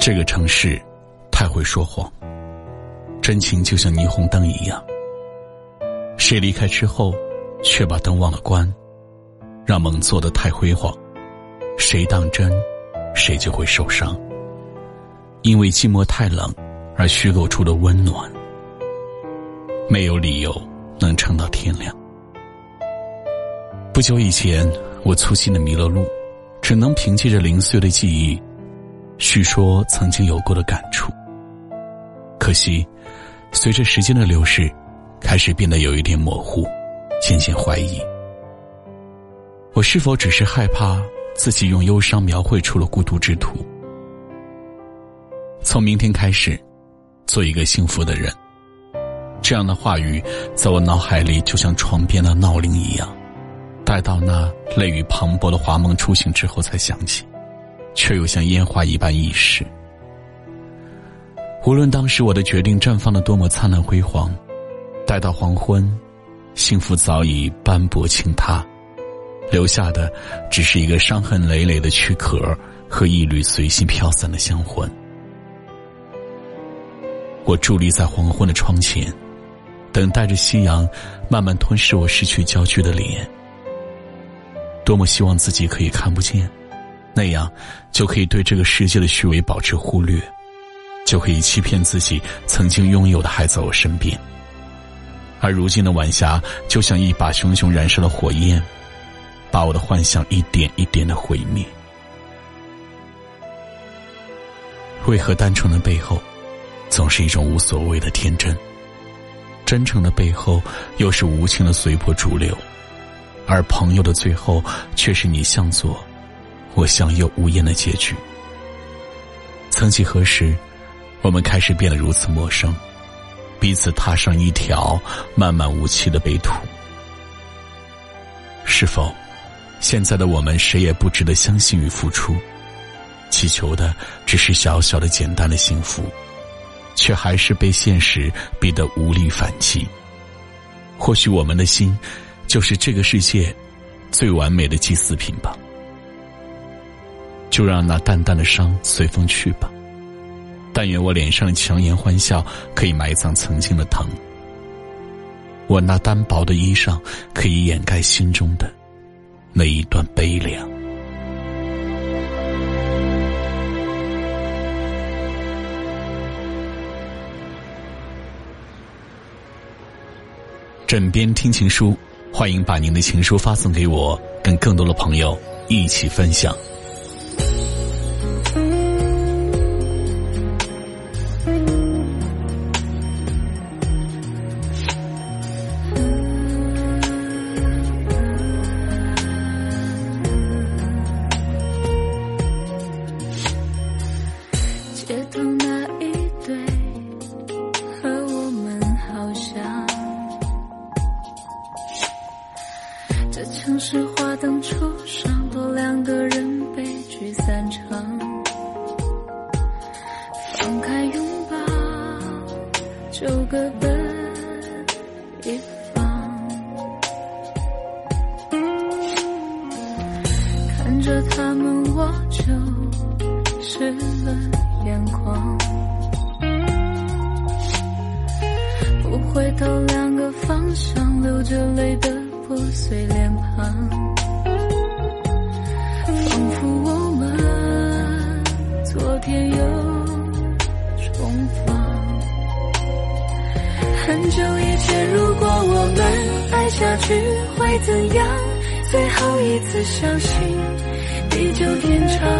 这个城市太会说谎，真情就像霓虹灯一样。谁离开之后，却把灯忘了关，让梦做得太辉煌，谁当真？谁就会受伤，因为寂寞太冷而虚构出的温暖，没有理由能撑到天亮。不久以前，我粗心的迷了路，只能凭借着零碎的记忆，叙说曾经有过的感触。可惜，随着时间的流逝，开始变得有一点模糊，渐渐怀疑，我是否只是害怕。自己用忧伤描绘出了孤独之徒。从明天开始，做一个幸福的人。这样的话语，在我脑海里就像床边的闹铃一样，待到那泪雨磅礴的华梦初醒之后才响起，却又像烟花一般易逝。无论当时我的决定绽放的多么灿烂辉煌，待到黄昏，幸福早已斑驳倾塌。留下的只是一个伤痕累累的躯壳和一缕随心飘散的香魂。我伫立在黄昏的窗前，等待着夕阳慢慢吞噬我失去焦距的脸。多么希望自己可以看不见，那样就可以对这个世界的虚伪保持忽略，就可以欺骗自己曾经拥有的还在我身边。而如今的晚霞就像一把熊熊燃烧的火焰。把我的幻想一点一点的毁灭。为何单纯的背后，总是一种无所谓的天真？真诚的背后，又是无情的随波逐流？而朋友的最后，却是你向左，我想，有无言的结局。曾几何时，我们开始变得如此陌生，彼此踏上一条漫漫无期的悲途。是否？现在的我们，谁也不值得相信与付出，祈求的只是小小的、简单的幸福，却还是被现实逼得无力反击。或许我们的心，就是这个世界最完美的祭祀品吧。就让那淡淡的伤随风去吧。但愿我脸上强颜欢笑可以埋葬曾经的疼，我那单薄的衣裳可以掩盖心中的。那一段悲凉。枕边听情书，欢迎把您的情书发送给我，跟更多的朋友一起分享。那一对，和我们好像。这城市花灯初上，多两个人悲剧散场。放开拥抱，就各奔一方。看着他们，我就湿了眼眶。不回头，两个方向，流着泪的。破碎脸庞，仿佛我们昨天又重逢。很久以前，如果我们爱下去会怎样？最后一次相信地久天长，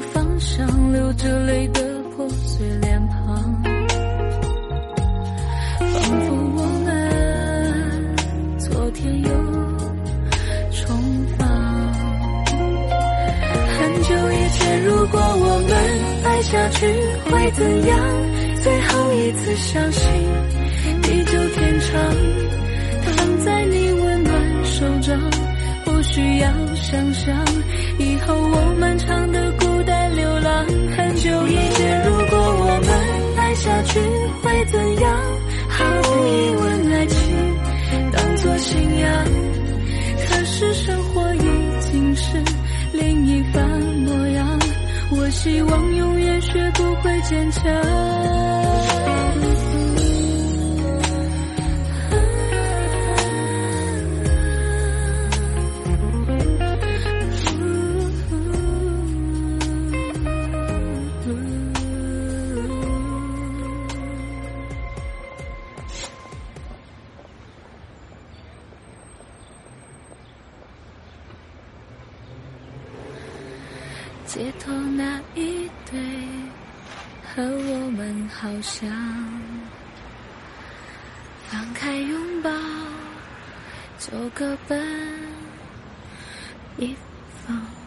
方向，流着泪的破碎脸庞，仿佛我们昨天又重逢。很久以前，如果我们爱下去会怎样？最后一次相信地久天长，躺在你温暖手掌，不需要想象。是生活已经是另一番模样。我希望永远学不会坚强。街头那一对和我们好像，放开拥抱就各奔一方。